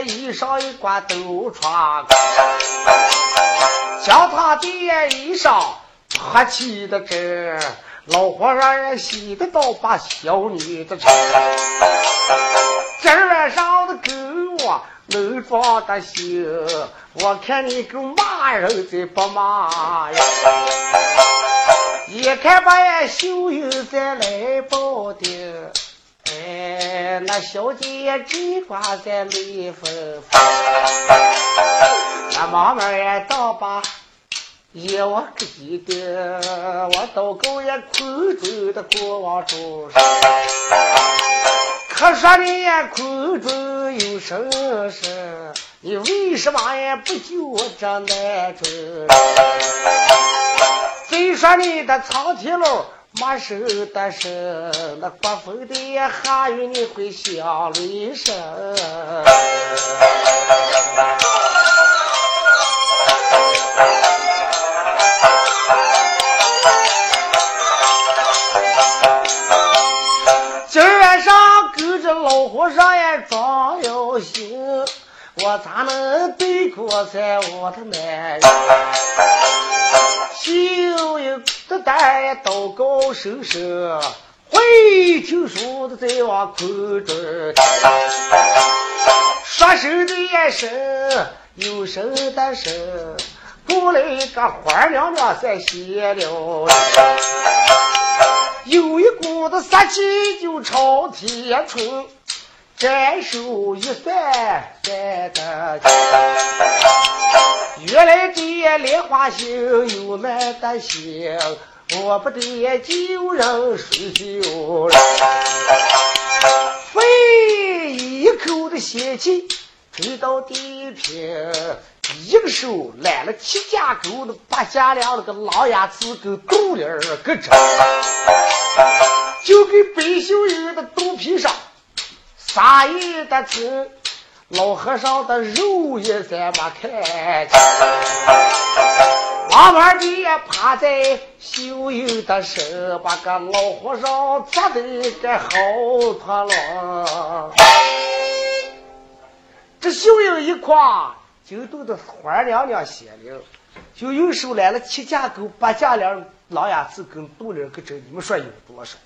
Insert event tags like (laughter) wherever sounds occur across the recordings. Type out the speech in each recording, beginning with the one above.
衣裳一挂都穿，叫他的衣裳破起的这老和尚也洗得到把小女子穿，今晚上的跟我能装得行，我看你个骂人的不骂呀。一看把呀，秀英在来报的，哎，那小姐只挂在眉峰，那妈妈呀，倒把也我记得，我都够也空中的国王主，可说你呀，空中有声声，你为什么也不救这难中？虽说你的苍天路没收的是，那刮风的下雨你会响雷声。今晚上跟着老和尚也装要行，我咋能对过在我的男人？就有的带祷告声声，会听说的在往空中，说声的也声，有声的声，过来一个花娘娘在闲了，有一股子杀气就朝天冲。斩首一算算得清，原来这莲花星有难的心，我不得救人水救人，肺一口的邪气吹到地平，一个手揽了七家狗的八家粮那个老牙子跟肚里儿个着，就给白秀英的肚皮上。撒一的字，老和尚的肉也在没看见，慢慢的也趴在秀英的身，把个老和尚砸得个好脱了。这秀英一夸，就都的花娘娘显灵，就用手来了七架狗，八架两老鸭子跟肚里个针，你们说有多少？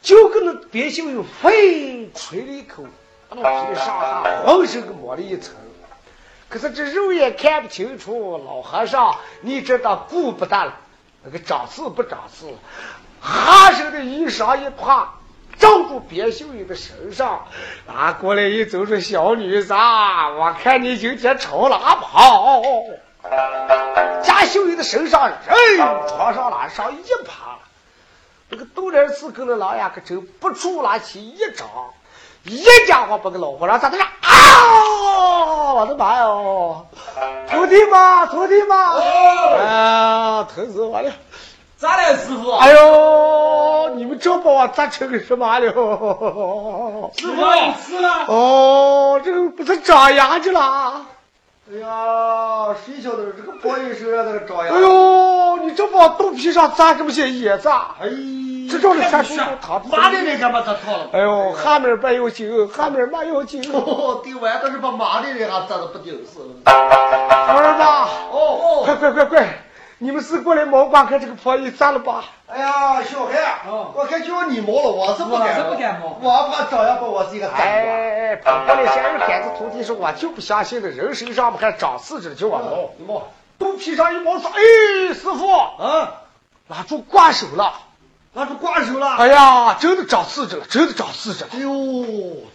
就跟那别秀英飞吹了一口，那皮上下浑身给抹了一层。可是这肉眼看不清楚，老和尚，你知道顾不得了，那个长刺不长刺，哈身的衣裳一趴，罩住别秀英的身上。啊，过来一走说小女子，我看你今天朝哪跑？贾秀英的身上人床上拉上一趴。这个杜仁寺跟那老鸭可真不出拿起一掌，一家伙把个老和尚砸的啊！我的妈哟！徒弟嘛，徒弟嘛！啊，疼死我了！咋了，师傅？哎呦，你们这把我砸成个什么了？师傅，你死了？哦，这个不是长牙去了？哎呀，谁晓得这个破衣手上那个长牙？哎呦，你这往肚皮上扎这么些野子？哎，这叫的全是他麻的人家把他套了。哎呦，下面没有劲，下面没有劲。(laughs) 哦，对完都是把麻的人还扎的不顶事了。儿子，哦哦，快快快快，你们是过来毛把看这个破衣扎了吧？哎呀，小孩，哦。我看叫你毛了，我是不敢，我是不敢摸我怕张牙把我是一个斩哎，跑过来先人杆子徒弟说，我就不相信的，人身上不还长刺着，叫我毛，你摸肚皮上一毛说，哎，师傅，啊，拉住挂手了。那是挂手了。哎呀，真的长刺着了，真的长刺着了。哎呦，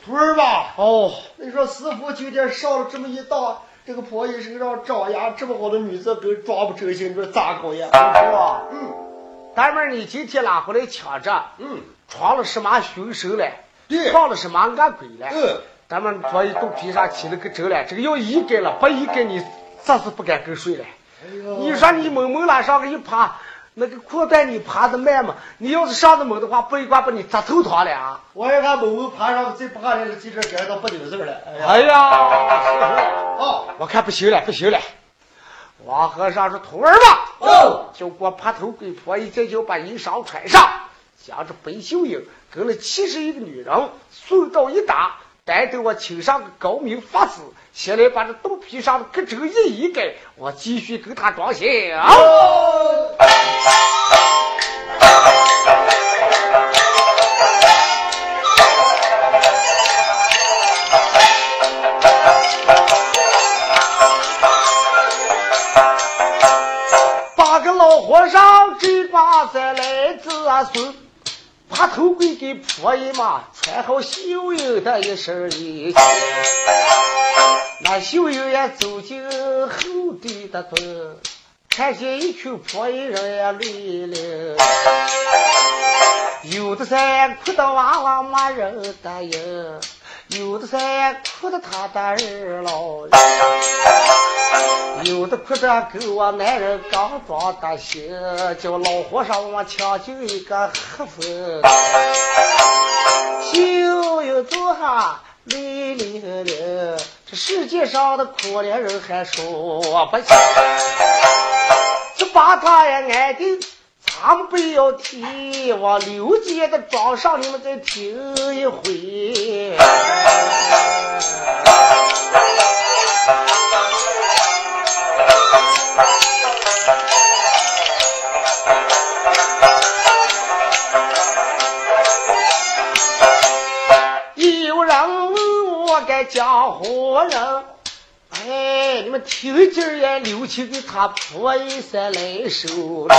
徒儿吧，哦，你说师傅今天上了这么一当，这个婆姨身上长牙，这么好的女子都装不成心，你说咋搞呀？是吧，嗯大妹儿，你今天拉回来抢着，嗯，闯了什么凶手了？对放了什么恶鬼了？嗯，咱们昨一肚皮上起了个疹了，这个要一改了，不一改你啥是不敢跟睡了。哎呦，你说你猛猛拉上个一趴，那个裤带你爬的慢嘛？你要是上的猛的话，不一挂把你砸头疼了啊！我也看某某爬上最爬来了，记者感到不顶事儿了。哎呀，哦，我看不行了，不行了。王和尚说：“徒儿吧，哦，就给我爬头鬼婆一，再就把衣裳穿上。将这白秀英跟了七十一个女人送到一打，待得我请上个高明法师，先来把这肚皮上的割针一一改，我继续给他装香。八个老和尚这把再来子孙，把头盔给婆姨妈，穿好秀英的一身衣。那秀英也走进后地的洞，看见一群婆姨人也累了，有的在哭的哇哇骂人的呀。有的在哭的他的儿老，有的哭着跟我男人刚装的心，叫老和尚我抢救一个黑粉，秀又坐下泪淋淋，这世界上的可怜人还说不清，就把他也安定。咱们不要提，往刘姐的庄上，你们再听一回。有人问我该江湖人。哎，你们听今儿也刘七给他婆一三来收了，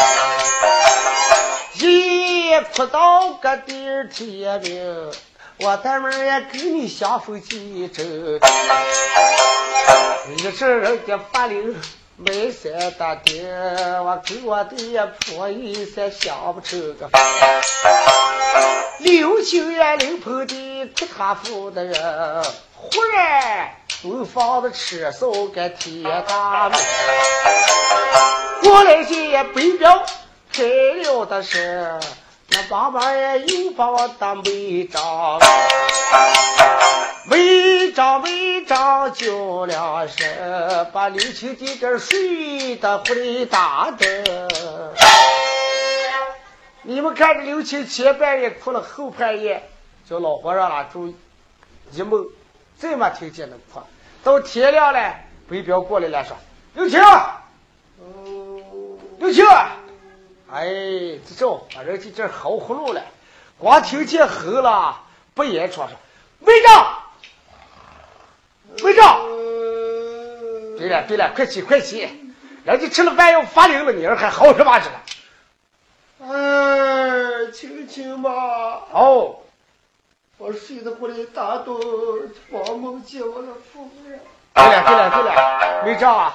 一哭到个第二天明，我大妹也给你相逢几周，你这人家发灵没三大爹，我给我的也婆一三想不出个法，刘青也临盆的给他夫的人，忽然。厨房的吃手个铁大门，过来些北表开了的是，那爸爸也又把我当违章，违章违章叫了声，把刘青弟这睡的回大的。你们看着刘青前半夜哭了，后半夜叫老和尚拉住一梦，再没听见那哭。到天亮了，北彪过来了，说：“刘青，刘青，哎，这招把人家这好葫芦了，光听见吼了，不言说说，队长，队长，对了对了，快起快起，人家吃了饭要发灵了，你儿还嚎什么去了？哎，青青吧，哦。我睡得过来大盹，帮忙接我的夫人。对了对了对了，没招啊！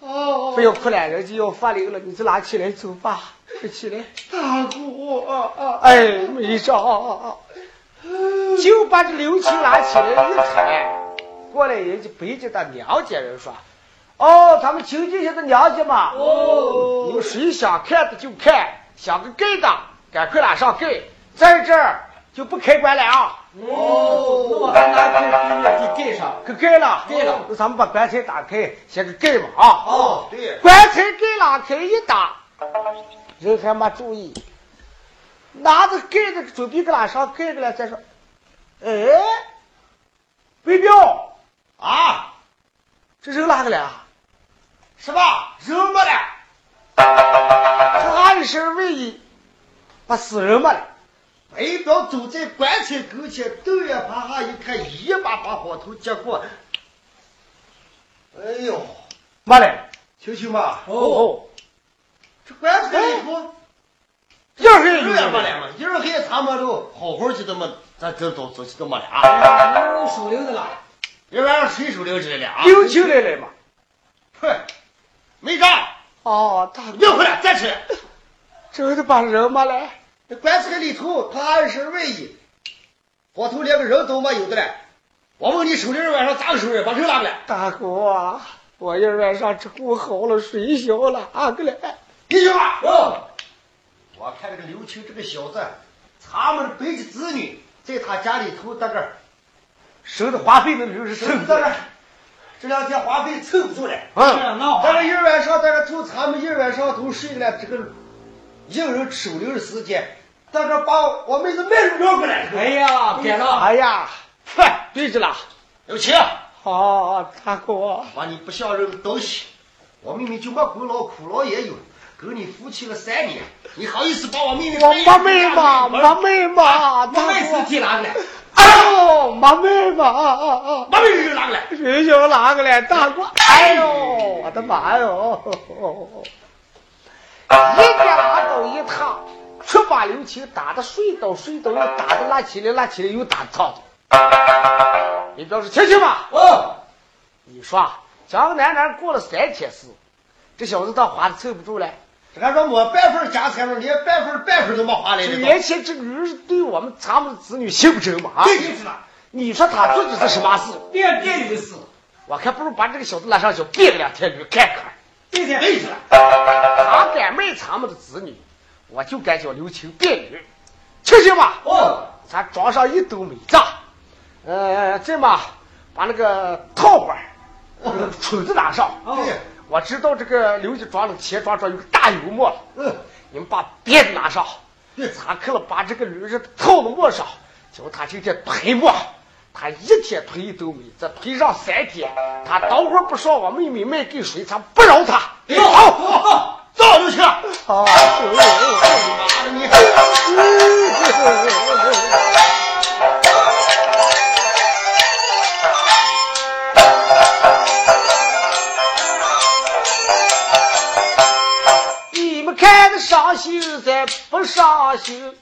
哦，不要哭了，人家要发灵了，你就拿起来走吧，快起来。大姑啊啊！哎，没账，就把这刘青拿起来一抬，过来人家北京的娘家人说：“哦，咱们亲戚家的娘家嘛，哦，你们谁想看的就看，想个盖的，赶快拉上盖，在这儿就不开棺了啊！”哦，那我还拿盖子给盖上，给盖了，盖了。那咱们把棺材打开，先给盖吧啊！哦，对。棺材盖拉开一打，人还没注意，拿着盖子准备给拉上盖着了，再说，哎，北彪啊，这人哪个了？什么？人没了，(laughs) 他一身卫衣，把死人没了。白彪走在棺材跟前，瞪眼爬下一看，一把把火头接过。哎呦，妈嘞，秋秋嘛，哦，这棺材里头一人人也也没了嘛，一人黑他们都好好的都没，咱这都走起都没了啊！哎有收留的了。一晚上谁收留这了啊？刘青来了嘛？哼，没干，哦，大别回来，再吃。真的把人没了。这棺材里头，他二身外衣，火头连个人都没有的了。我问你，收人晚上咋个收人？把人拉过来。大哥啊，我一晚上吃苦好了，睡觉了，啊过来。弟兄们。哦，我看这个刘青这个小子，他们的白家子女在他家里头在这儿收的花费那都是收在这儿，这两天花费凑不出来。嗯，闹咱这一晚上在这住，他们一晚上都睡了这个一个人守留的时间，在这把我妹子卖肉过来。哎呀，别了，哎呀，快，对着了，有钱。好，大哥，把你不像人的东西，我妹妹就没功劳苦劳也有，跟你夫妻了三年，你好意思把我妹妹？我没妹嘛，没妹嘛，我妹是提哪个来？哎呦，没妹嘛，没妹又哪个来？是就哪个来？大哥，哎呦，我的妈哟！一边拉倒一趟，却把刘青打的睡倒睡倒，又打的拉起来拉起来，又打套的。你表示听清吧？哦，你说江南南过了三天事，这小子倒花的凑不住了。这还说没半份家产了，连半份半份都没花来这的。年前这女人对我们咱们的子女心不真嘛？啊，对就是了。你说他做的是什么事？变变女的事，我看不如把这个小子拉上去变个两天驴看看。对对对了，他敢卖咱们的子女，我就敢叫刘青变女，听清吧？哦，咱装上一兜美子，呃，这么把那个套环儿、那个锤子拿上。对，我知道这个刘家庄的钱庄庄有个大油墨，嗯，你们把鞭子拿上，对。咱可了把这个驴子套到磨上，叫他今天推磨，他一天推一兜米子，推上三天，他等会儿不上我妹妹卖给谁，咱不饶他。走 (laughs) 走就去。好，妈的你！你们看的伤心再不伤心，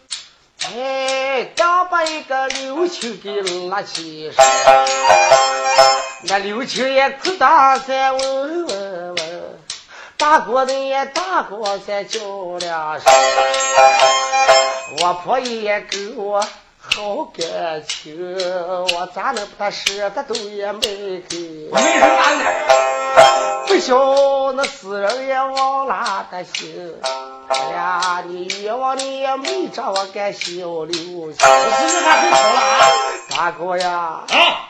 哎，刚把一个刘青给拉起身，那刘青也哭大山问问问，大哥的也大哥再叫两声，我婆也给我好感情，我咋能把他舍得都也没给。我妹是哪个来？不孝那死人也忘了个心，哎呀，你冤枉你也没找我干小刘青。我是不是他最丑了啊？大哥呀，啊，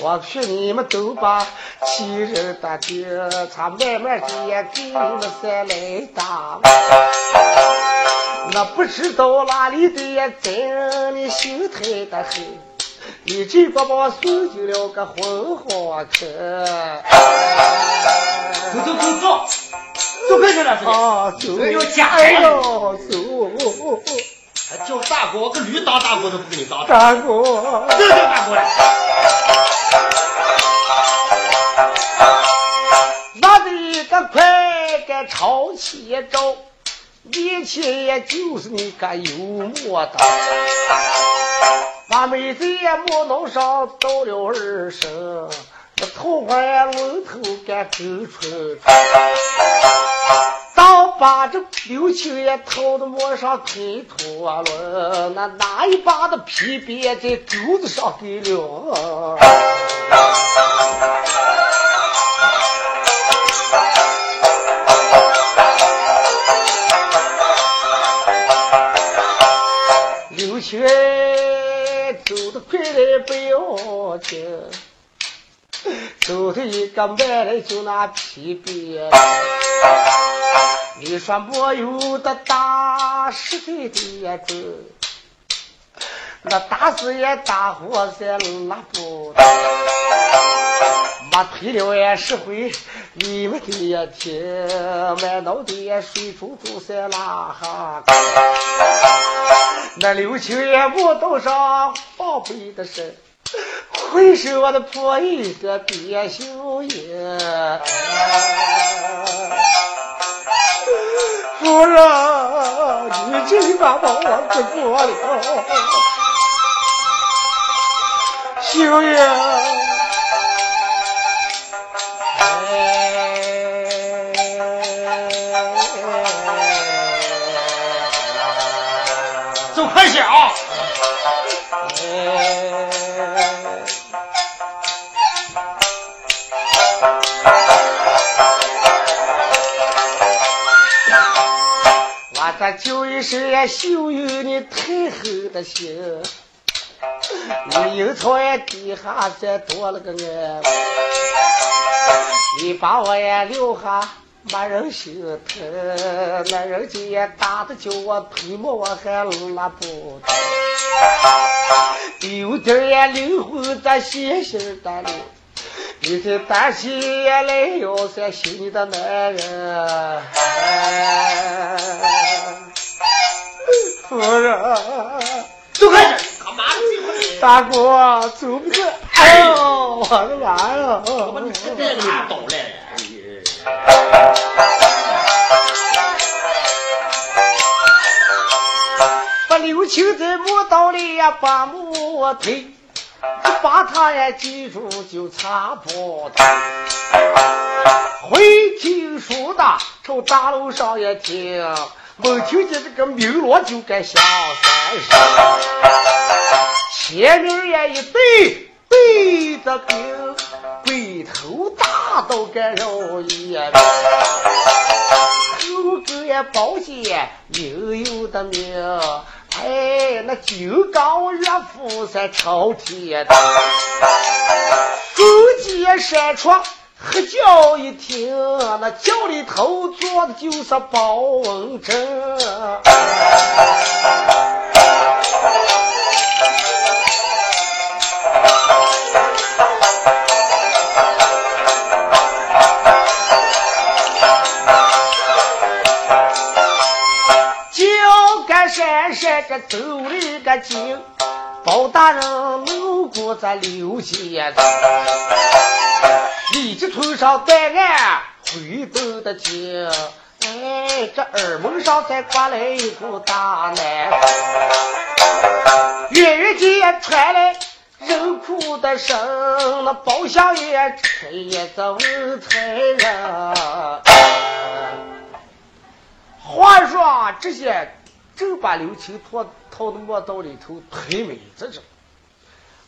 我劝你们都把欺人的定，他慢慢的也给你们再来打。那不知道哪里的也真你心态的很，你这个把我送进了个混黄坑。走走走走，走快点了，这个。啊，走！哎呦家哎呦，走！还叫大哥，我个驴当大哥都不给你当。大哥，这叫大哥来。朝前走，面前也就是你个油馍的，把妹子也磨弄上到了二声，那头发也龙头干勾春，当把这刘青也头的磨上推脱了，那哪一把的皮鞭在钩子上给了。哎走得快来不要紧，走的一个慢来就那皮鞭。你说没有的大时代的也子，那打死也打活在拉不到。我推了也是回，你们的也听，满脑袋水珠珠在拉哈。那刘青也木头上宝贝的身，会是我的破一个别秀英。夫人，你这把把我给过了，秀英。我这就一声也秀有你太后的心，你阴曹也底下再多了个俺，你把我也留下没人心疼，那人家打的叫我推磨，我还拉不动。有点也灵魂在写信的里，一天担心来要在心里的男人。夫人，走开！大哥，走不走？哎呦，我的妈呀！我你这哪懂嘞？把刘青在磨刀里呀，把木推，把他呀记住就差不多。会听书的从大路上也听，没听见这个鸣锣就该下山上。前面也一对对的兵，背头大都该容易。后个也宝剑又有的命，哎，那金刚岳父在朝天的，勾结山床喝叫一听，那轿里头坐的就是包文正。山山这走里个经，包大人路过这刘家村，立即头上戴案回头的听，哎，这耳门上再挂来一副大南，远远间传来人哭的声，那包厢也吹也走财人。话说这些。正把刘青拖套到磨刀里头推美子着，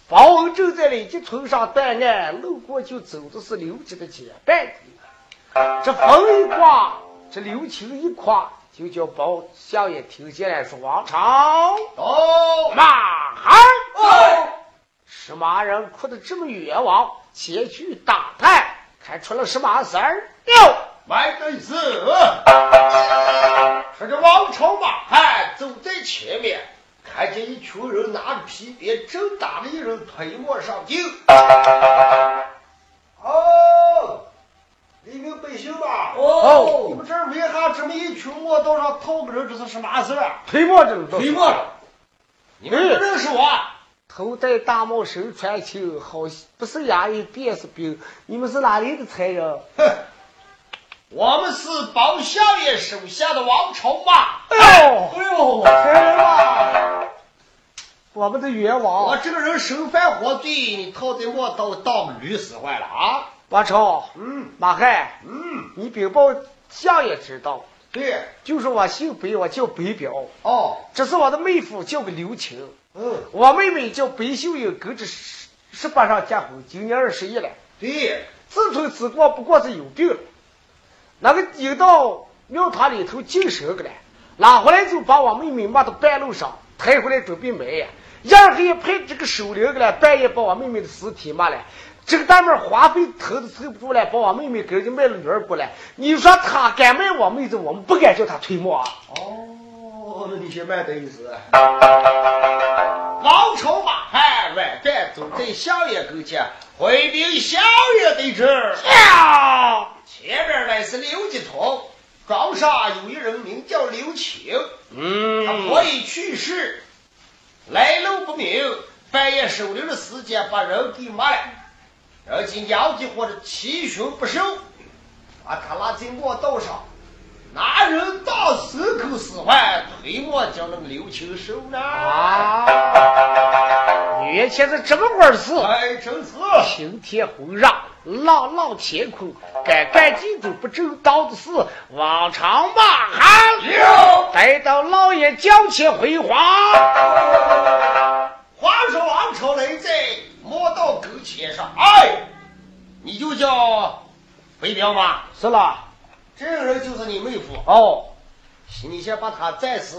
包文正在李家村上断案，路过就走的是刘家的结拜。这风一刮，这刘青一夸，就叫包相爷听见了，说：“王朝哦，马汉哦，什么人哭得这么冤枉？前去打探，看出了什么事儿？哟，来的是。”说这王朝马汉走在前面，看见一群人拿着皮鞭，正打着一人推磨上京。哦，黎民百姓吧，哦，你们这儿为啥这么一群磨道上套个人？这是什么事啊？推磨着，推磨着。你们不认识我？头戴大帽，身穿青，好不是衙役便是兵。你们是哪里的才人？哼。我们是包相爷手下的王朝嘛。哎呦，哎呦，才人啊！我们的冤枉！我这个人身犯活罪，你套在我当当驴使坏了啊！王超，嗯，马汉，嗯，你禀报相爷知道。对，就是我姓白，我叫白彪。哦，这是我的妹夫，叫个刘青。嗯，我妹妹叫白秀英，跟着十十八上结婚，今年二十一了。对，自从此过，不过是有病了。那个引到庙堂里头净神个了，拉回来就把我妹妹骂到半路上，抬回来准备埋呀。然后也派这个守灵个了，半夜把我妹妹的尸体骂了。这个大妹花费头都凑不住了，把我妹妹给人家卖了女儿过来。你说他敢卖我妹子，我们不敢叫他推磨啊。哦，那你先慢点意思。王朝马汉晚饭走在相爷跟前，回禀相爷得知。前面乃是刘继同，庄上有一人名叫刘青，嗯，他婆已去世，来路不明，半夜收留的时间把人给卖了，而今妖精或者七雄不收，把他拉在磨道上，拿人当牲口使唤，推磨将那个刘青收了。啊，原先是这么回事，哎，真是晴天红日。朗朗乾坤，干干净净不正当的事，往常骂喊。待到老爷将前回话。话说王朝来在磨刀跟前上，哎，你就叫北彪吗？是了，这个人就是你妹夫。哦，你先把他暂时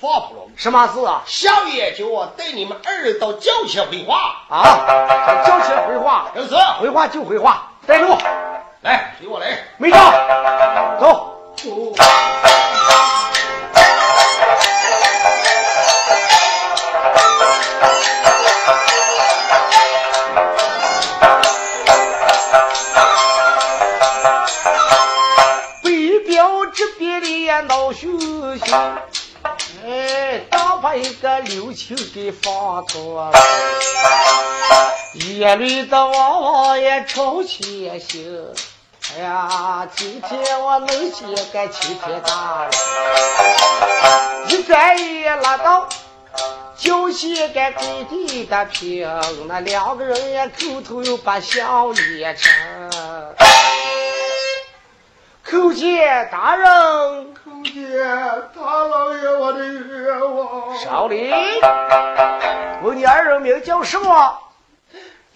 放。什么事啊？相爷叫我带你们二人到轿前回话。啊，轿前回话，就是回话就回话，带路。来，随我来。没招，走。北表这边的呀闹熊熊，哎，刚把一个刘青给放错了，夜里的娃娃也吵起醒。哎呀，今天我能写个齐天大人，一转眼拉到就写个跪地的平，那两个人也口头又把笑脸成。叩见大人，叩见大老爷，我的冤枉。少林，问你二人名叫什么？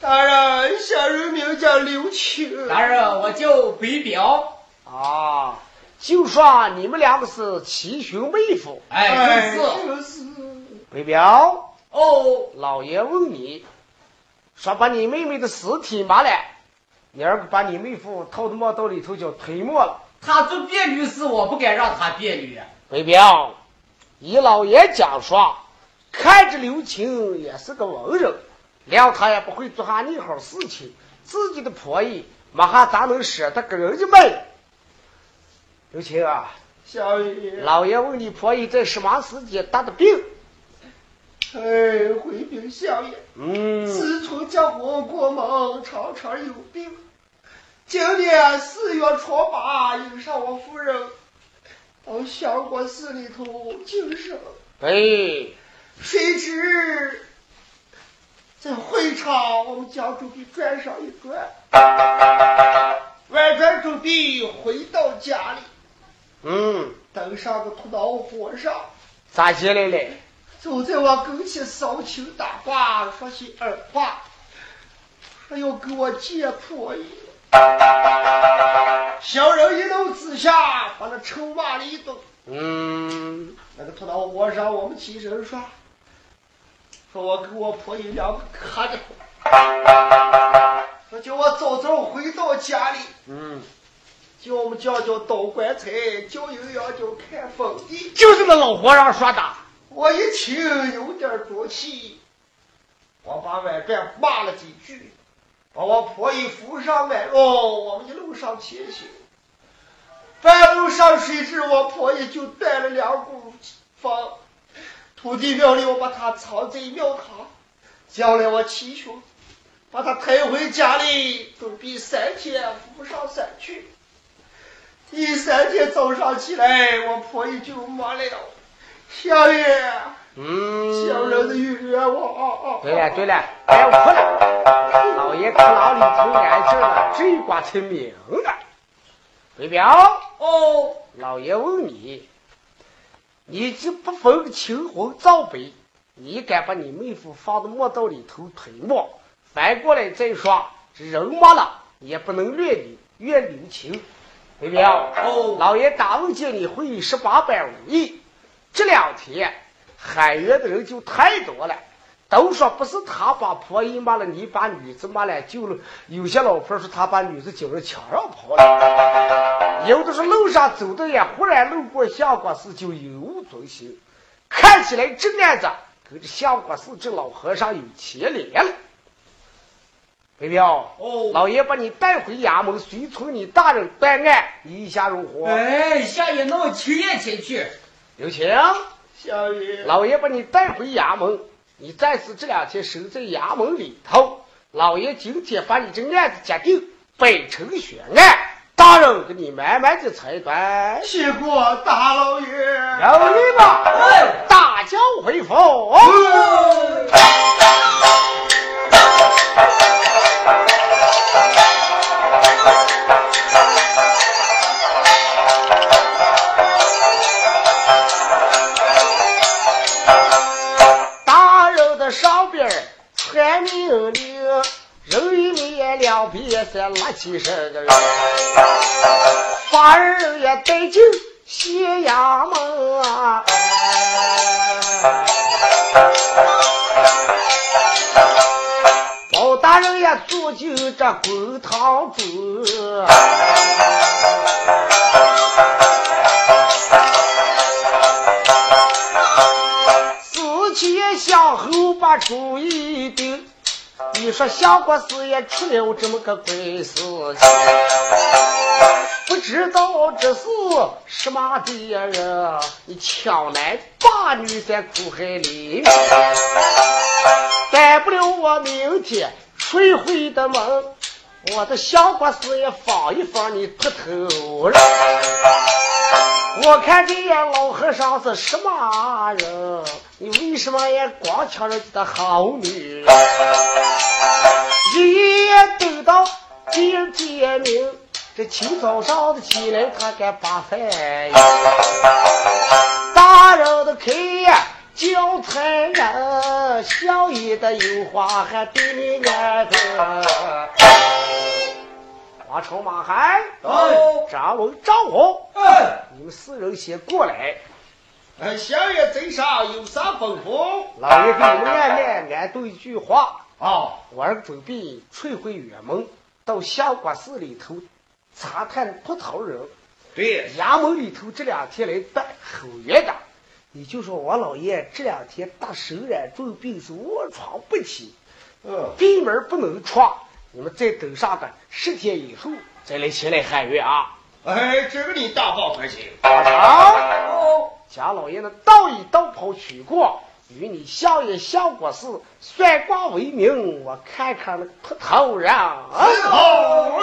大人，小人名叫刘青。大人，我叫北表。啊，就说你们两个是七兄妹夫。哎，就是。北表。哦，老爷问你，说把你妹妹的尸体埋了，你二个把你妹夫套到墓道里头叫推磨了。他做别律师，我不该让他别律。北表，依老爷讲说，看着刘青也是个文人。谅他也不会做下你好事情，自己的婆姨，马哈咋能舍得给人家卖？刘青啊，小爷，老爷问你婆姨在什么时间得的病？哎，回禀小爷，嗯，自从叫我过门，常常有病。今年四月初八，迎上我夫人到相国寺里头净身。哎，谁知。在会场，我们将周笔转上一转，外转周笔回到家里。嗯，登上个土道火上，咋进来了？走在我跟前扫情打卦，说些二话，说要给我借婆姨。小人一怒之下，把那臭骂了一顿。嗯，那个土道火上，我们起身说。说我跟我婆姨两个磕着，说叫我早早回到家里，嗯，叫我们叫叫倒棺材，叫有羊叫看坟地，就是那老和尚说的。我一听有点着气，我把外边骂了几句，把我婆姨扶上马路，我们一路上前行。半路上谁知我婆姨就带了两股风。土地庙里，我把他藏在庙堂，将来我七兄把他抬回家里，准备三天扶上山去。第三天早上起来，我婆姨就没了。小爷，嗯，小人的冤枉。对了对了，不要哭了，老爷看牢里头安静了，这一卦才明了。北表，哦，老爷问你。你这不分青红皂白，你敢把你妹夫放到墓道里头推磨？反过来再说，这人没了也不能怨你怨刘青，对不对？哦，老爷大问见你会十八般武艺，这两天喊冤的人就太多了。都说不是他把婆姨骂了，你把女子骂了，就了。有些老婆说他把女子叫人墙上跑了，有的是路上走的呀，忽然路过相国寺就有无遵行，看起来这案子跟这相国寺这老和尚有牵连了。北彪，哦，老爷把你带回衙门，随从你大人办案，意下如何？哎，下爷，那我亲眼前去。刘青，小爷，老爷把你带回衙门。你暂时这两天守在衙门里头，老爷今天把你这案子决定，北城悬案，大人给你慢慢的裁断。谢过大老爷，有礼吧？哎，大轿回府。命两边三拉起身个人，法人也带进县衙门啊。包大人也坐进这公堂中。思前想后把主意定。你说相国师也出了这么个鬼事情，不知道这是什么的人？你强男霸女在苦海里，带不了我明天睡回的梦。我的相国师也放一放你秃头了。我看这老和尚是什么人？你为什么也光抢人家的好女人？一夜等到第二天明，这清早上的起来他该把饭呀？大人的开叫财人，小爷的有话还对你安的。马超马海，张龙张红，你们四人先过来。小爷嘴上有啥吩咐？老爷给你们安排安对一句话。啊，我儿准备退回远门，到相国寺里头查探秃头人。对，衙门里头这两天来办后院的，你就说我老爷这两天大手染重病，是卧床不起，嗯，闭门不能闯。你们再等上个十天以后再来前来喊冤啊！哎，这个你大放宽心。好，贾老爷呢，道一道袍取过，与你相爷小国师算卦为名，我看看那秃头人。好。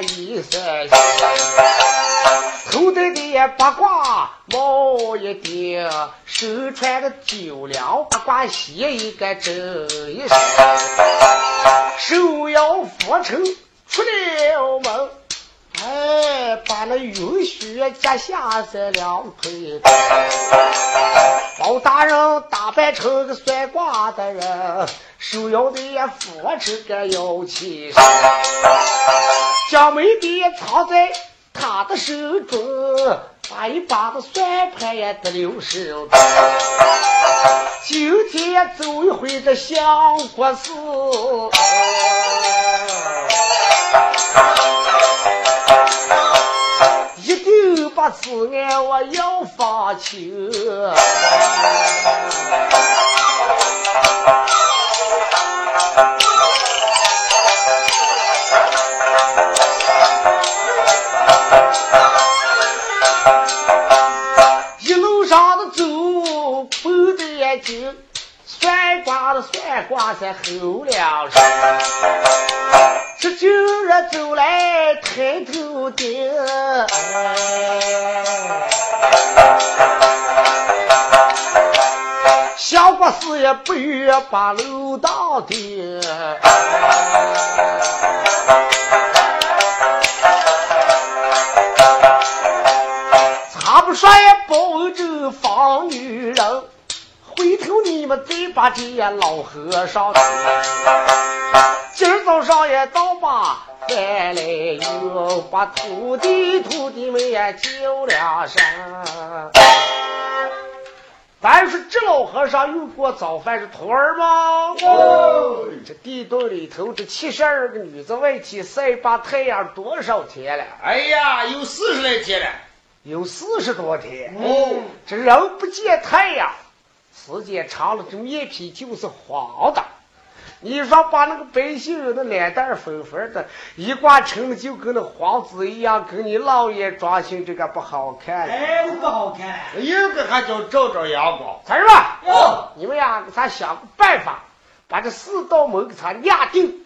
一身头戴的八卦帽一顶，身穿的九两八卦鞋一个整一身，手摇拂尘出了门，哎，把那云雪夹下在两腿，包大人打扮成个算卦的人。手摇的扶持个摇旗，将眉笔藏在他的手中，把一把的算盘也得留手。今天走一回这相国寺，此案我要发清。一路上的走，绷着眼睛，算卦的算卦在后梁上。这九日走来抬头顶，小国师也不愿把楼道顶。他不说也保证放女人，回头你们再把这老和尚今儿早上也倒把饭来又把徒弟徒弟们也叫两声。咱说这老和尚又过早饭是徒儿吗？哦，这地洞里头这七十二个女子外戚晒把太阳多少天了？哎呀，有四十来天了。有四十多天哦，这人不见太阳，时间长了，这面皮就是黄的。你说把那个白姓人的脸蛋粉粉的，一挂成了就跟那黄纸一样，跟你老爷装修这个不好看。哎，不好看。有个还叫照照阳光。咋是吧？哟，你们呀，给他想个办法，把这四道门给他压定。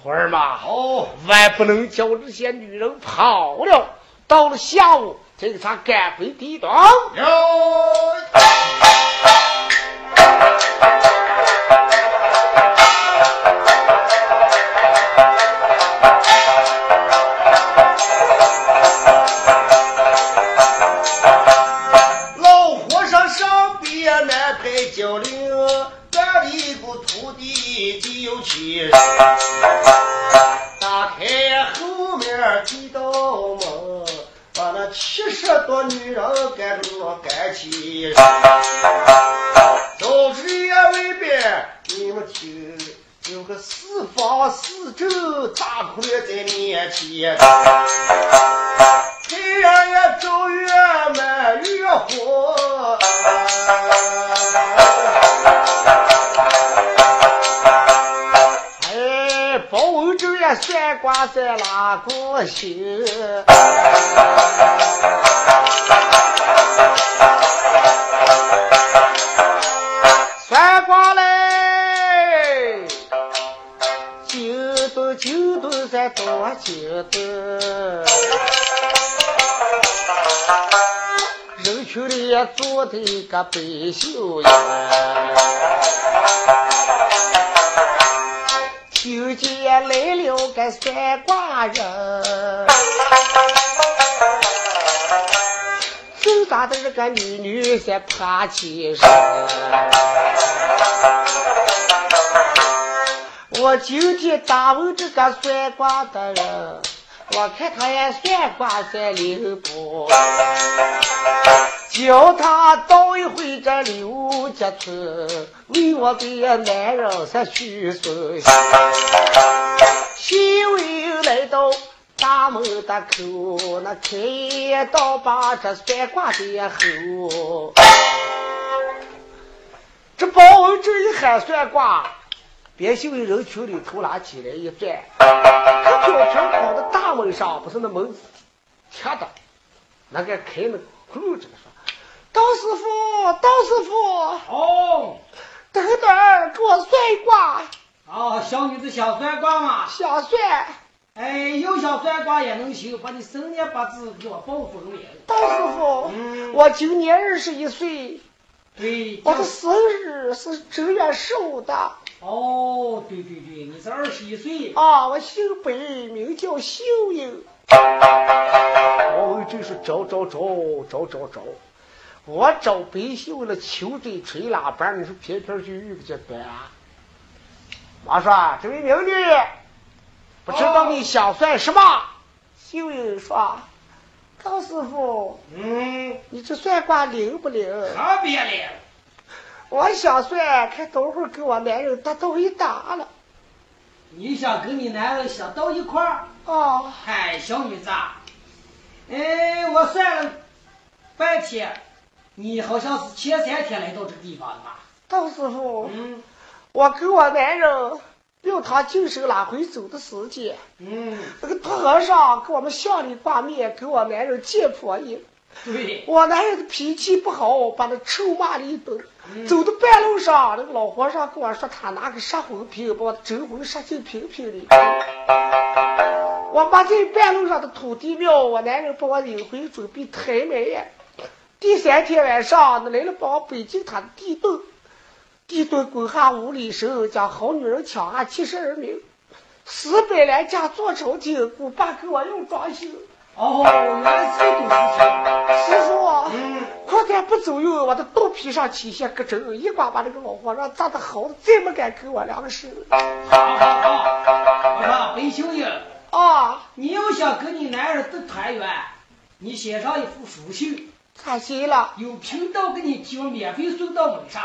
徒儿嘛，哦，万不能叫这些女人跑了。到了下午。再给他赶回地洞。着赶起。走出也未必，你们听，有个四方四周大苦列在面前。太阳也照越满越红。哎，包文正也算卦在哪个心？多九顿，人群里坐的一个白秀英。听见来了个算卦人，就打的这个女女在爬起身。我今天打问这个算卦的人，我看他也算卦算灵不，叫他到一回这刘家村，为我的男人才许孙。新闻来到大门的口，那开刀把这算卦的后，这包文这一喊算卦。别秀的人群里头拉起来一转，可飘飘跑到大门上，不是那门贴的，那个开那窟窿这个说：“刀师傅，刀师傅，哦，等等，给我算一卦。”哦，小女子想算卦吗？想算。哎，有想算卦也能行，把你生年八字给我报分明。道师傅，嗯我今年二十一岁，对，我的生日是正月十五的。哦，对对对，你是二十一岁。啊，我姓白，名叫秀英。哦，真是找找找找找找，我找白秀了，球队吹喇叭，你说偏偏就遇不见白啊。我说这位美女，不知道你想算什么？秀英说：“高师傅，嗯，你这算卦灵不灵？可别了。我想算，看等会儿跟我男人打到一打了。你想跟你男人想到一块儿？哦，嗨，小女子啊，哎，我算了半天，你好像是前三天来到这个地方的吧？到时候，嗯我跟我男人要他净身拉回走的时间，嗯，那个托和尚给我们乡里挂面，给我男人借破衣。对，我男人的脾气不好，把他臭骂了一顿。走到半路上，那个老和尚跟我说，他拿个杀魂瓶把我真魂杀进瓶瓶里。我妈在半路上的土地庙，我男人把我领回准备抬埋呀。第三天晚上，那来了把我背进他的地洞，地洞滚下五里深，将好女人抢下七十二名，死百来家做朝廷，姑爸给我用装修。哦，原来是这种事情。师傅，嗯，快点不走哟，我的肚皮上起些个针，一把把那个老和尚扎的好的，再没敢给我两个手。好好好，我说白秀英，啊，你要想跟你男人得团圆，你写上一副书信，咋行了？有贫道给你将免费送到门上，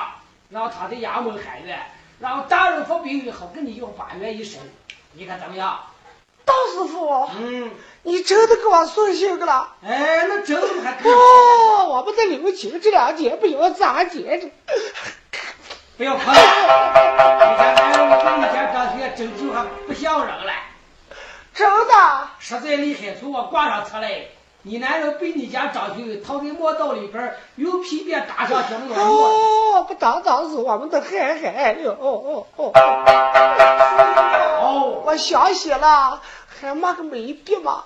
让他的衙门喊冤，让大人发兵好跟你要法院一审，你看怎么样？道师傅，嗯，你真的给我送信去了？哎，那真的还可以。哦，我们的刘琴这两天不要咋接着？不要碰了，你看男人跟以前长得真就还不像人了，真的？实在厉害，从我挂上车来。你男人被你家长兄躺在磨道里边儿，用皮鞭打上去了，哦，不当当是我们的海海哟！哦哦哦！哦，我想起了，还没个眉笔嘛？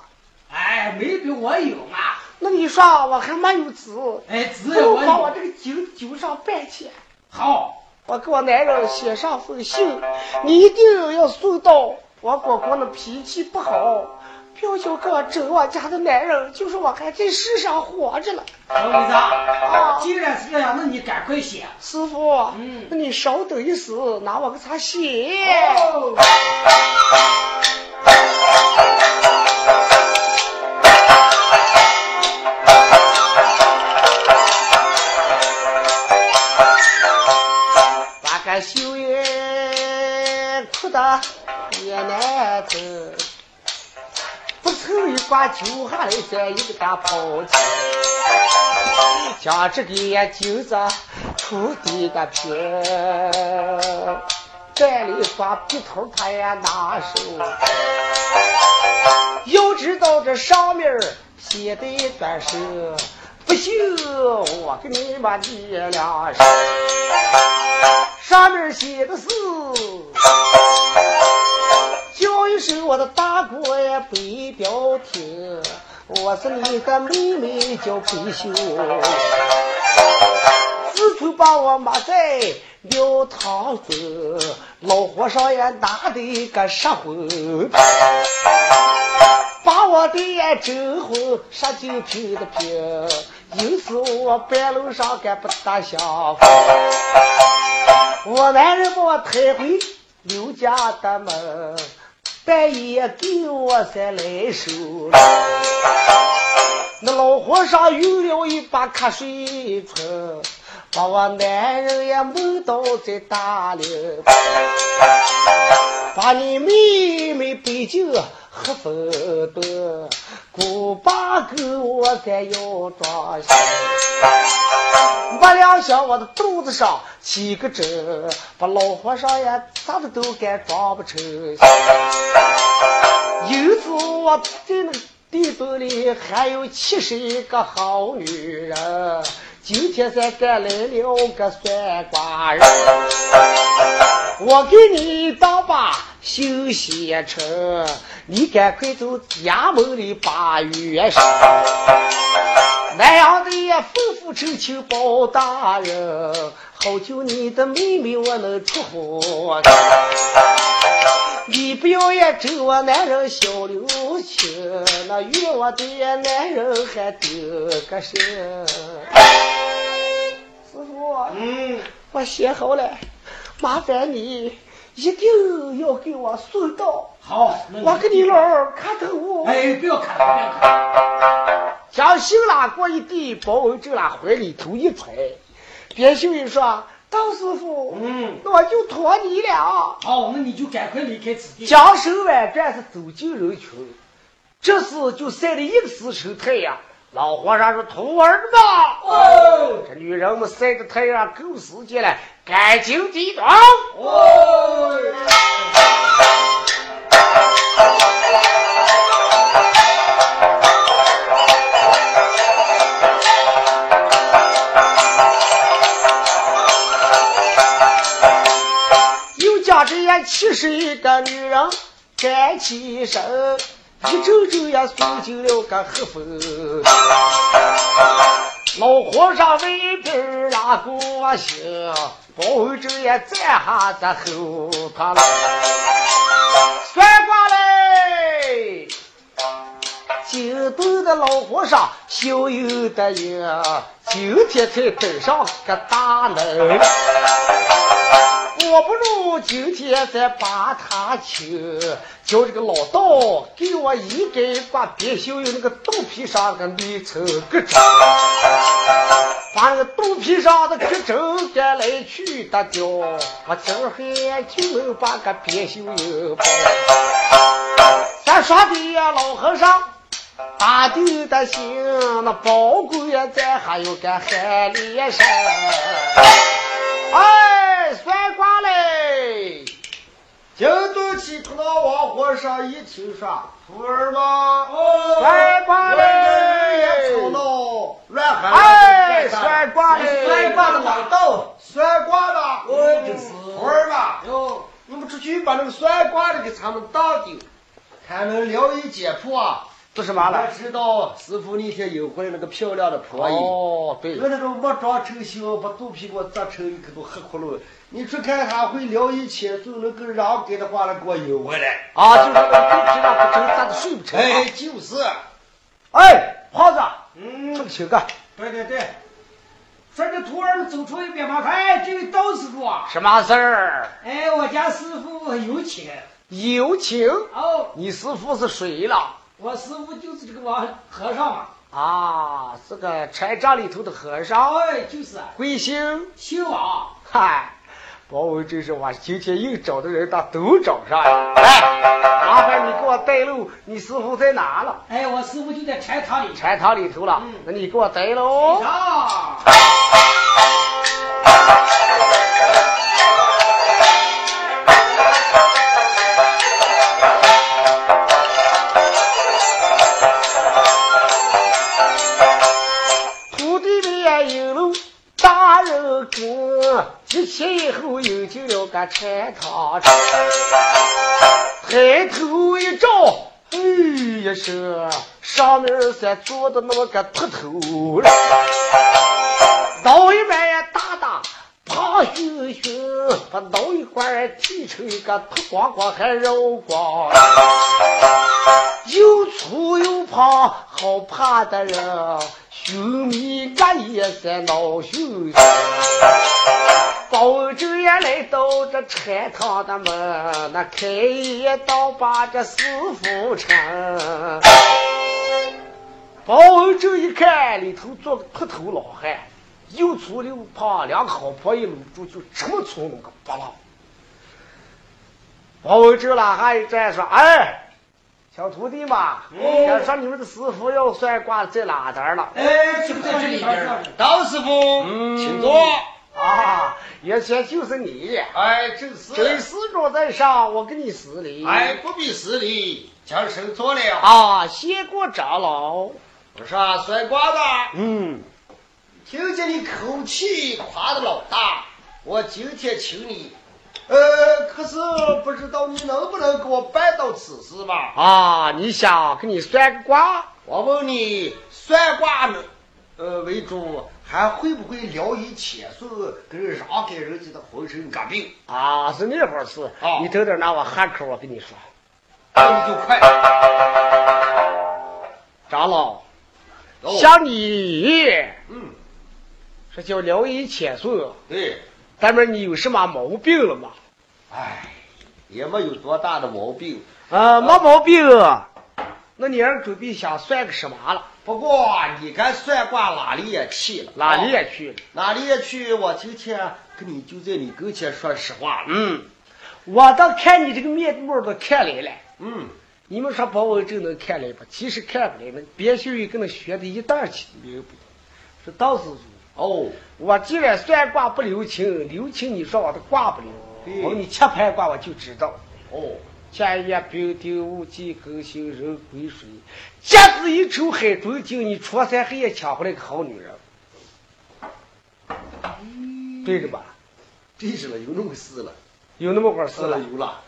哎，眉笔我有嘛。那你说我还没有纸，哎，纸我把我这个酒酒上半天。好，我给我男人写上封信，你一定要送到我公公的脾气不好，表舅哥整我家的男人，就是我还在世上活着了。小妹子啊，既然是这样，那你赶快写。师傅，嗯，那你稍等一时，拿我给他写。把个修也哭得也难走。头一挂酒下来，再一个大抛弃，将这个酒子出的个瓶，再里挂笔头他也拿手，又知道这上面写的一段是不行，我给你把念两声，上面写的是。叫一声我的大哥呀，北表听，我是你的妹妹叫北秀，自从把我妈在庙堂中，老和尚也拿的个杀魂，把我的眼整红杀酒瓶的瓶，因此我半路上敢不大相，我男人把我抬回刘家的门。半夜给我再来收了，那老和尚用了一把瞌睡虫，把我男人也梦到在大里，把你妹妹背进黑风洞，姑爸给我再要装心，没两下我的肚子上起个针，把老和尚也咋子都敢装不成。有次我在那地洞里还有七十一个好女人，今天才赶来了个算卦人，我给你当把休息成，你赶快走衙门里把月神，那样的吩咐陈秋包大人，好救你的妹妹我能出活。你不要也咒我男人小刘情，那怨我的男人还丢个身。师傅，嗯，我写好了，麻烦你一定要给我送到。好，我给你老儿磕头。哎，不要磕，不要磕。将信拉过一地，包文正拉怀里头一揣，别秀一说。张师傅，嗯，那我就托你了。好，那你就赶快离开此地。江手万转是走进人群，这时就晒了一个时辰太阳。老和尚说：“徒儿们，哦，这女人们晒的太阳够时间了，赶紧地装。”哦。七十一个女人站起身，一阵阵也送进了个黑风。老和尚为边拉过行，包文正也站下在后头了。算卦嘞！京东的老和尚小有的赢，今天才登上个大门。我不如今天再把他请，叫这个老道给我一根把别绣有那个肚皮上的里层割针，把那个肚皮上的割针给来去打掉，我今儿就能把个别绣有包。咱说的呀，老和尚大定的心，那包公也在，还有个海里山，哎。算！京都起头那王和尚一听说，徒儿们，算卦嘞！也吵闹乱喊。哎，算卦嘞！算卦的老道，算卦的，我就是徒儿们。哟，你们出去把那个算卦的给他们打掉，看能聊一解破啊！做什么了？我知道师傅那天有回来那个漂亮的婆姨。哦，对。我那个没长成形，把肚皮给我扎成一个都黑窟窿。你去看还会聊一切，就能够让给的话了，给我邮回来。啊，就是那个肚皮上不成，咋的睡不成？哎，就是。哎，胖子，嗯，这个请个。对对对。说这徒儿走出一边嘛，哎，这位道师傅啊。什么事儿？哎，我家师傅有请。有请？哦。你师傅是谁了？我师傅就是这个王和尚嘛。啊，是个禅杖里头的和尚。哎，就是。贵姓？姓王。嗨。包文这是我今天又找的人，他都找上了。来，麻烦你给我带路，你师傅在哪了？哎，我师傅就在禅堂里。禅堂里头了。嗯，那你给我带喽。上。一起以后又进了个禅堂，抬头一照，哎呀是上面是坐的那个秃头人，脑一般也大大，胖熊熊，把脑一块剃成一个秃光光还肉光，又粗又胖，好怕的人。兄弟，俺也在闹兄包周也来到这禅堂的门，那开一道把这师傅称。包周一看，里头坐个秃头老汉，又粗又胖，两个好婆一搂住，就这么粗那个巴拉。包周老汉一站说：“哎。”小徒弟嘛，要说你们的师傅要算卦在哪点了？哎，就在这里边。道师傅，请坐。啊，原先就是你。哎，正是。这位施主在上，我给你施礼。哎，不必施礼，将身坐了。啊，谢过长老。我说算卦的。嗯。听见你口气夸的老大，我今天请你。呃，可是不知道你能不能给我办到此事吧？啊，你想给你算个卦？我问你，算卦呢？呃，为主，还会不会聊以千岁，跟让给人家的浑身肝病？啊，是那回事。啊，你等等，拿我喊口，我跟你说。那你就快。长老，像你，嗯，是叫聊以遣送。对。咱们你有什么毛病了吗？哎，也没有多大的毛病啊，没毛病。那你儿准备想算个什么了？不过你该算卦哪里也去了，哪里也去了，哪里也去。我今天跟你就在你跟前说实话。嗯，我倒看你这个面目都看来了。嗯，你们说包文正能看来吧？其实看不来，那别秀玉跟那学的一袋去，明白不？是道士说。哦，我既然算卦不留情，留情你说我都卦不留，我给你切盘卦我就知道。哦，千叶冰丁无忌更新人归水，甲子一抽海中金，你初三黑夜抢回来个好女人，对着吧？对着了，有那么事了，有那么回事了，有了。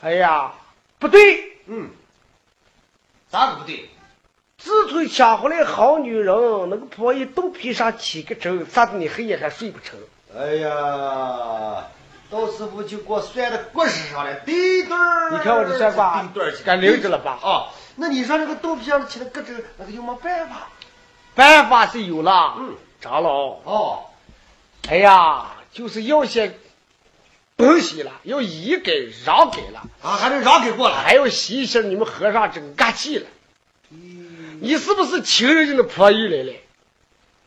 哎呀，不对，嗯，咋个不对？自从抢回来好女人，那个婆姨肚皮上起个针，咋的你黑夜还睡不成？哎呀，到师傅就给我算到国事上了，对对你看我这算卦，敢灵着了吧？啊，那你说这个肚皮上起了个针，那个有没办法？办法是有了。嗯，长老。哦，哎呀，就是要些东西了，要移给让给了啊，还得让给过了，还要洗一下你们和尚这个恶气了。你是不是求人家的婆姨来了？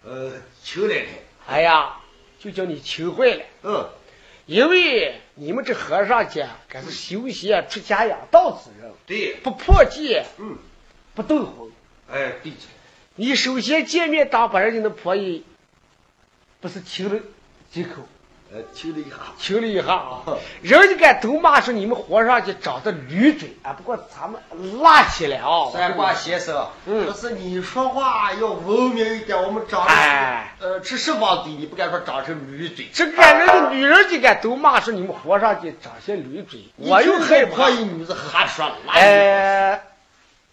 呃，求来了。哎呀，就叫你求坏了。嗯，因为你们这和尚家可是修仙出家养道之人。对，不破戒。嗯，不斗魂。哎，对。你首先见面当把人家的婆姨，不是亲了几口？亲了一下，求了一下啊！(laughs) 人家敢都骂说你们和尚就长得驴嘴啊！不过咱们拉起来啊！三卦先生，嗯，可是你说话要文明一点。我们长哎呃吃什么嘴，你不敢说长成驴嘴。这个人家女人就敢都骂说你们和尚就长些驴嘴，我又害怕一女子瞎说了。哎，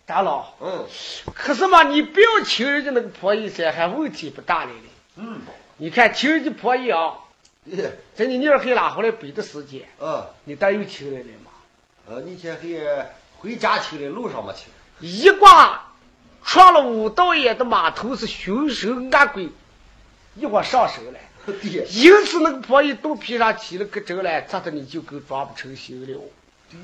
大佬，嗯，可是嘛，你不要求人家那个婆姨噻，还问题不大来了。嗯，你看求人家婆姨啊，耶，在你二黑拉回来背的时间，嗯，你单又请来了吗？呃，你先回回家听的，路上没听。一挂闯了五道眼的码头是凶手恶鬼，一会儿上手了。(laughs) 对，因此那个婆姨肚皮上起了个针来，扎的你就够装不成形了？对，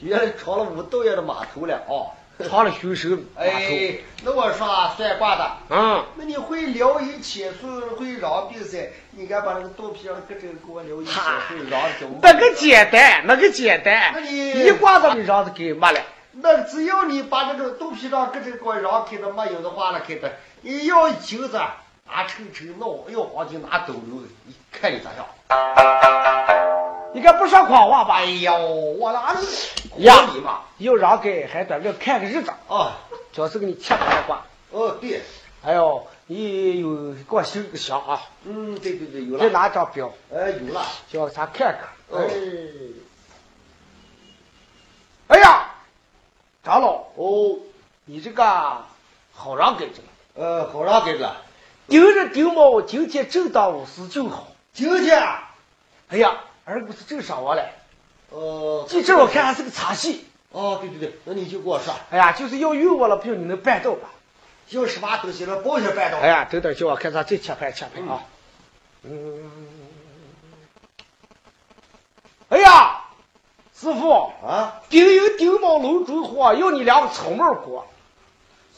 原来闯了五道眼的码头了啊！闯了凶手。哎，那我说啊算卦的，嗯，那你会聊一切数，会让比赛，你敢把那个肚皮上个针给我聊一切数，让的那个简单，那个简单。那你一卦子你让他给没了。那只要你把这个肚皮上个针给我让开的没有的话了，开的，你要揪子拿抽抽闹，要黄金拿斗牛，你看你咋样？你敢不说谎话吧？哎呦，我哪里呀你嘛？要让给还得要看个日子，啊，就是给你切开挂。哦对，哎呦，你有给我修个香啊！嗯，对对对，有了再，拿张表，哎有了，叫他看看。哎，哎呀，长老，哦，你这个好让给着了，呃，好让给了，盯着丁某今天正当午时就好。今天，哎呀，而不是正上我来，呃，这这我看还是个茶戏。哦，对对对，那你就给我说，哎呀，就是要用我了，不行你能办到吧？要什么东西了，保险办到。哎呀，等等，叫我看他这切拍切拍啊。嗯。哎呀，师傅，啊，顶有顶毛楼主货，要你两个草帽锅，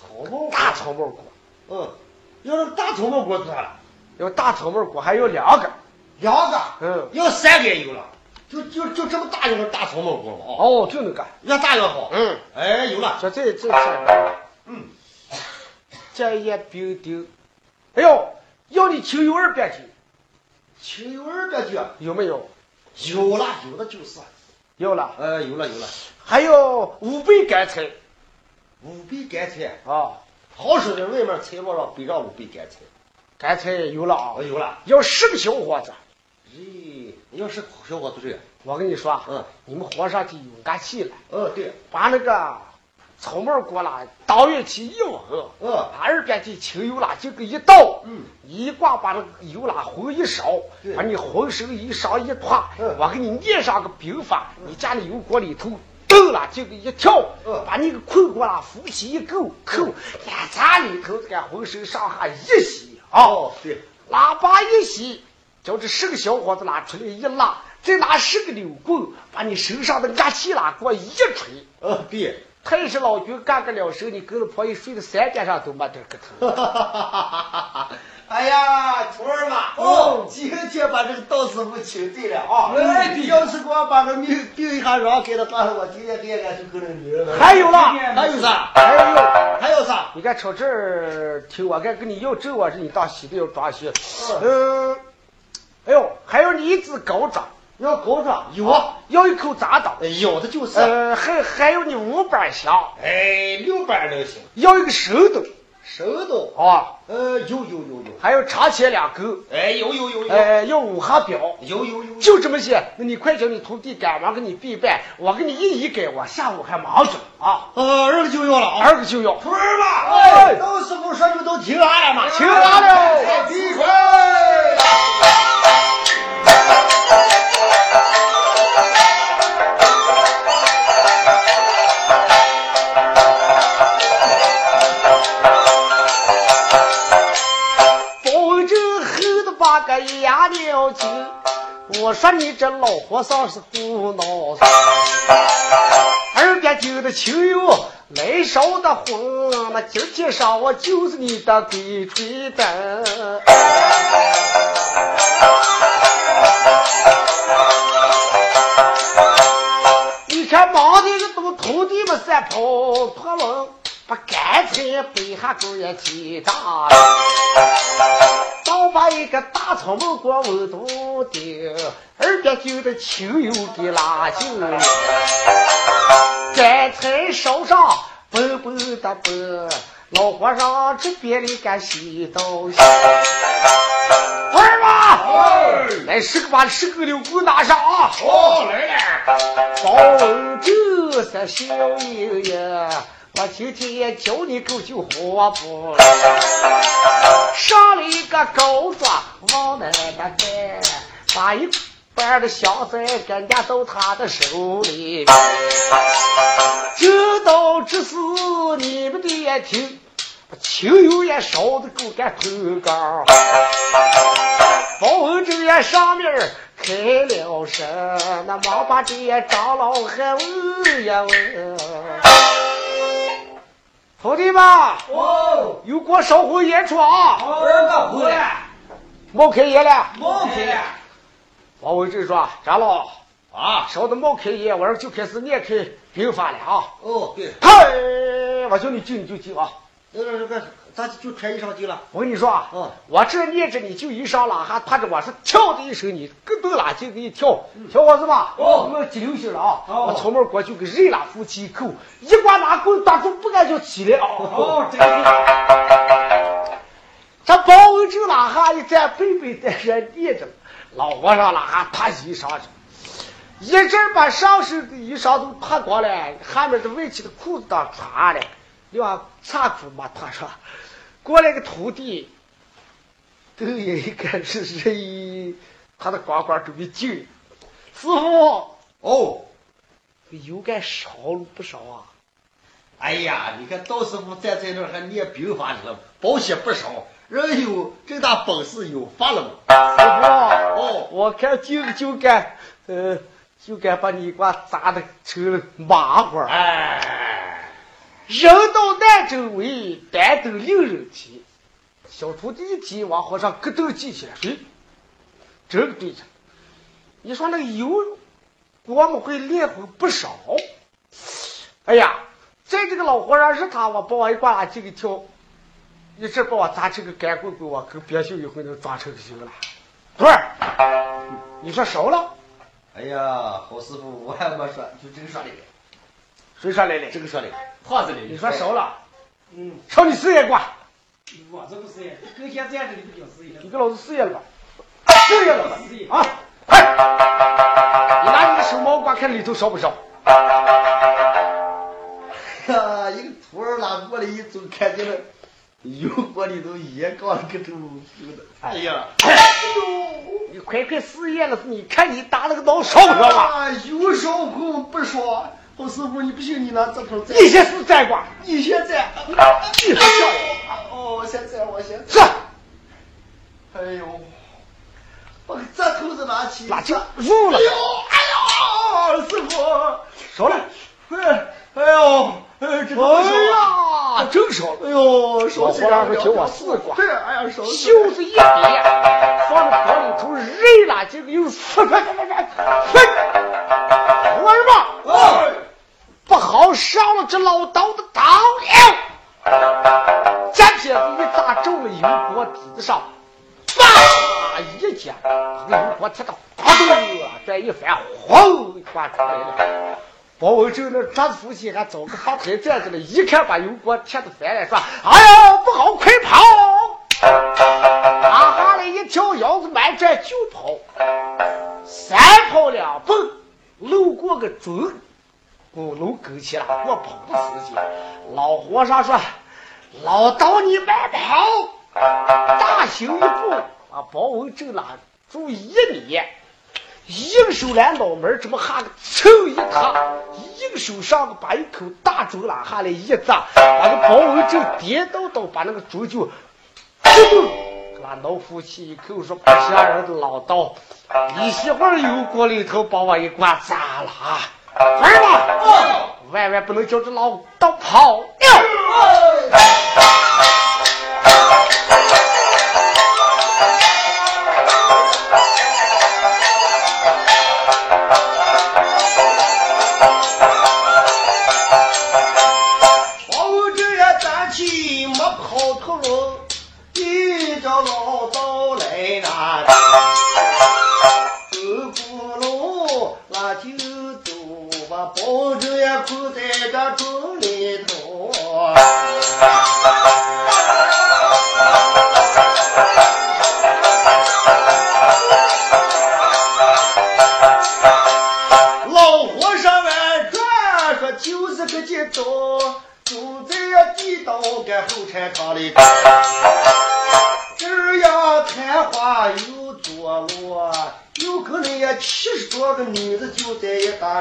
草帽大草帽锅，嗯，要那大草帽锅算了，要大草帽锅，还要两个。两个，嗯。要三个也有了，就就就这么大一个大草帽锅哦，就那个。越大越好。嗯，哎，有了，这这这这，嗯，这也冰丁。哎呦，要你清油二百斤，清油二百斤，有没有？有了，有的就是，有了。呃，有了有了，还有五倍干菜五倍干菜，啊，好使的外面菜烙上背上五倍干菜，干菜有了啊。哦，。有了。要十个小伙子，咦，要是小伙子对，我跟你说，嗯，你们皇上就有干气了，嗯对，把那个草帽锅啦，当月起一碗，嗯。把二边的清油啦，就给一倒，嗯，一挂把那个油啦红一烧对，把你浑身一烧一脱，嗯。我给你念上个兵法，你家里油锅里头。动了，就给一跳，嗯。把你个困过啦，扶起一够扣，眼茶里头这个浑身上下一洗啊，哦对，喇叭一洗，叫这十个小伙子拉出来一拉，再拿十个柳棍，把你身上的压气啦给我一吹。嗯对，太师老君干个了手，你跟着婆姨睡到山边上都没得个头。(laughs) 哎呀，徒儿嘛，哦今天把这个道士傅请对了啊！哎你要是给我把这命定一下让给他，当然我今天黑暗就跟着女人了。还有了，还有啥？还有，还有啥？你看瞅这儿听我该跟你要证，我是你当媳的要装修。嗯嗯，哎呦，还有你一支高装，要狗爪有啊，要一口铡刀，有的就是，呃，还还有你五板香，哎，六板都行，要一个手斗手斗，啊，呃，有有有有，还有长钱两钩，哎，有有有有，哎，要五哈表。有有有，就这么些，那你快叫你徒弟赶忙给你备。办，我给你一一给，我下午还忙着啊，呃，二个就要了啊。二个就要。徒儿嘛，哎。道师傅说你们都听俺了嘛，听俺了。哎闭嘴。压了筋，我说你这老和尚是胡闹？二边丢的清油来烧的红，那今天上我就是你的鬼吹灯。你看忙的都徒弟们三跑脱了，把干菜背下狗也提大了。倒把一个大草帽给我稳住的，二边就的清油给拉进了，干菜烧上嘣嘣的嘣，老和尚这边里干洗东西。徒儿们，来十个把十个柳棍拿上啊！哦，来了，保证三小爷爷，我今天也教你狗就活不。上了一个高桌往那边摆，把一半的香菜给家到他的手里。这道只是你们的也听。清油也烧的够干头高，包文正也上面开了声，那忙把这长老还问呀问。徒弟们，哦，有过烧火演出啊？二个回来，冒开烟了。冒开了。王文正说：“长老啊，烧的冒开烟，晚上就开始念开兵法了啊。”哦，对，嗨，我叫你进你就进啊。那个这个，咱就穿衣裳去了。我跟你说啊，嗯。我这念着你就一上拉哈，他这往上跳的一声，你咯噔拉进给你跳，小伙子们，哦。我们激流星了啊！哦。我从门过去给人拉夫妻一口，一刮拿棍打住，不敢就起来。啊！哦，这。个这包文正拉哈一站，背背带人念着，老和尚拉哈他一上去，一阵把上身的衣裳都脱光了，下面的外起的裤子都穿了，两长裤没脱上，过来个徒弟，都眼一看是谁，他的呱呱准备劲。师傅，哦，油该少了不少啊？哎呀，你看道师傅站在那儿还练兵法去了，保险不少，人有这大本事有法了嘛。师傅，哦我看就就该，呃，就该把你给我砸的成了麻花。哎，人到南州为担斗令人提，小徒弟一提往和尚咯噔记起来，谁？这个对着。你说那个油，我们会练会不少。哎呀，在这个老和尚日他，我把我一挂拉这个跳，一直把我砸成个干棍棍，我跟别秀一回能抓成个球了。徒儿，你说熟了？哎呀，好师傅，我还没说，就这个说的，谁说来的？这个说的。胖子的，你说熟了？嗯，朝你四爷挂，我这不是，跟现在这个不叫事业你给老子四爷了吧？四爷了吧？事业啊，快！你拿你的手毛刮看里头烧不烧？呀，一个徒儿拉过来一走，看见了油锅里头烟缸个头丢的。哎呀，你快快试验了，你看你打那个刀烧不烧啊？啊，有烧后不烧。好师傅，你不信你拿这头摘，你先是摘瓜，你先在。你还笑我？哦，现在我先。是，哎呦，把这头子拿起，拿起入了哎。呦，哎呦，师傅，熟了。哎，哎呦，哎。呀，真烧了。哎呦，烧起来老和尚说听我四卦对，哎呀，烧起来袖子一别，放在锅里头热了，这个又呲呲呲呲呲，伙儿们，哎，不好上了这老刀的刀了。这撇子一砸中了油锅底子上，叭一夹，把这油锅贴到啪咚，这一翻，轰一刮出来了。包文正那抓着夫妻还找个旁台站着呢，一看把油锅贴的翻了，说：“哎呀，不好，快跑！”打下来一跳腰子满站就跑，三跑两蹦，路过个钟鼓楼跟前了，我跑的时间。老和尚说：“老道你慢跑！”大行一步，把包文正拉住一米。一手来脑门，这么哈个噌一塌，一个手上把一口大钟拉下来一砸，把个包文正跌倒倒，把那个竹就，咕咚，给他脑夫妻一口说不像人的老道，一媳妇儿油锅里头把我一刮砸了啊！儿子，万万不能叫这老道跑掉。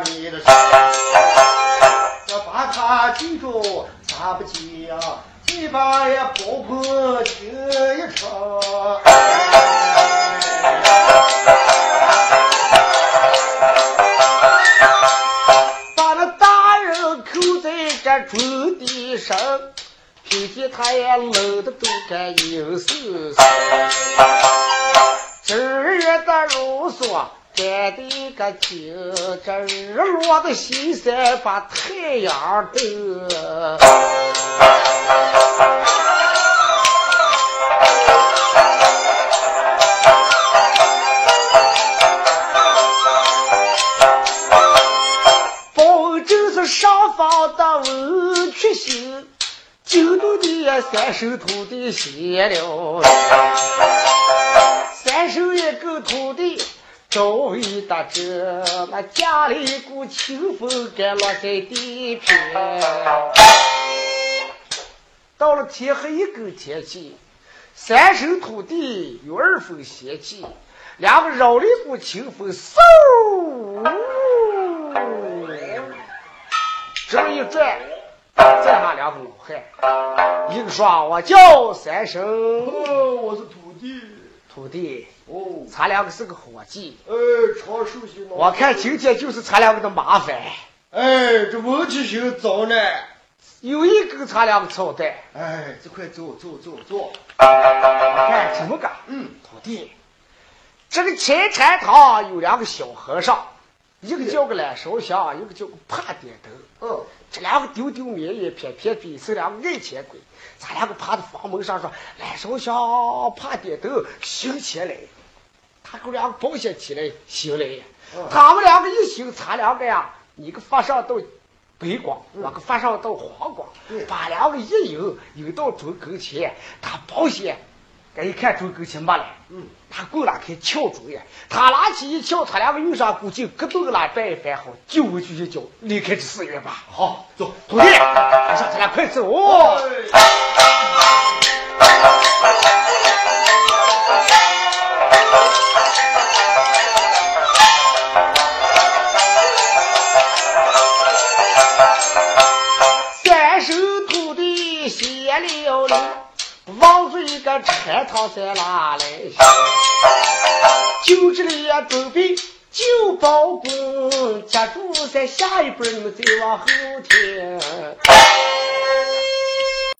你的上。这把他记住，咋不讲？一把也包破听一场。把那大人扣在这竹地上，脾气他也冷得都该有死。日月的如梭，干的个清，这日落的西山把太阳灯。上方的文曲星，京都的三手土地歇了，三手一个土地周围的这那家里一股清风该落在地片。到了天黑一个天气，三声土地有二分邪气，两个绕了一股清风，嗖。这么一转，再下两个老汉，一个说：“我叫三生，(laughs) 我是徒弟。徒弟，哦，咱两个是个伙计。哎，常熟悉我看今天就是咱两个的麻烦。哎，这问题性糟呢。有一个咱两个操蛋。哎，这快坐坐坐坐。看怎么个，嗯，徒弟，这个前禅堂有两个小和尚。一个叫个懒烧香，一个叫个怕点灯。嗯，这两个丢丢面也偏偏嘴是两个爱钱鬼。咱两个趴在房门上说：“来烧香，怕点灯，行起来。”他哥两个保险起来，行来。他们两个一行，咱两个呀，一个发上到白光，我个发上到黄光，把两个一引，引到桌跟前，他保险。这一看，周跟前没了。嗯，他过来开撬主意，他拿起一撬，他两个遇上估计咯噔啦摆一番好，就回去一脚离开这寺院吧。好，走，徒弟，马上咱俩快走。三个禅堂在哪来？就这里呀，准备旧包公，接住在下一辈，你们再往后听。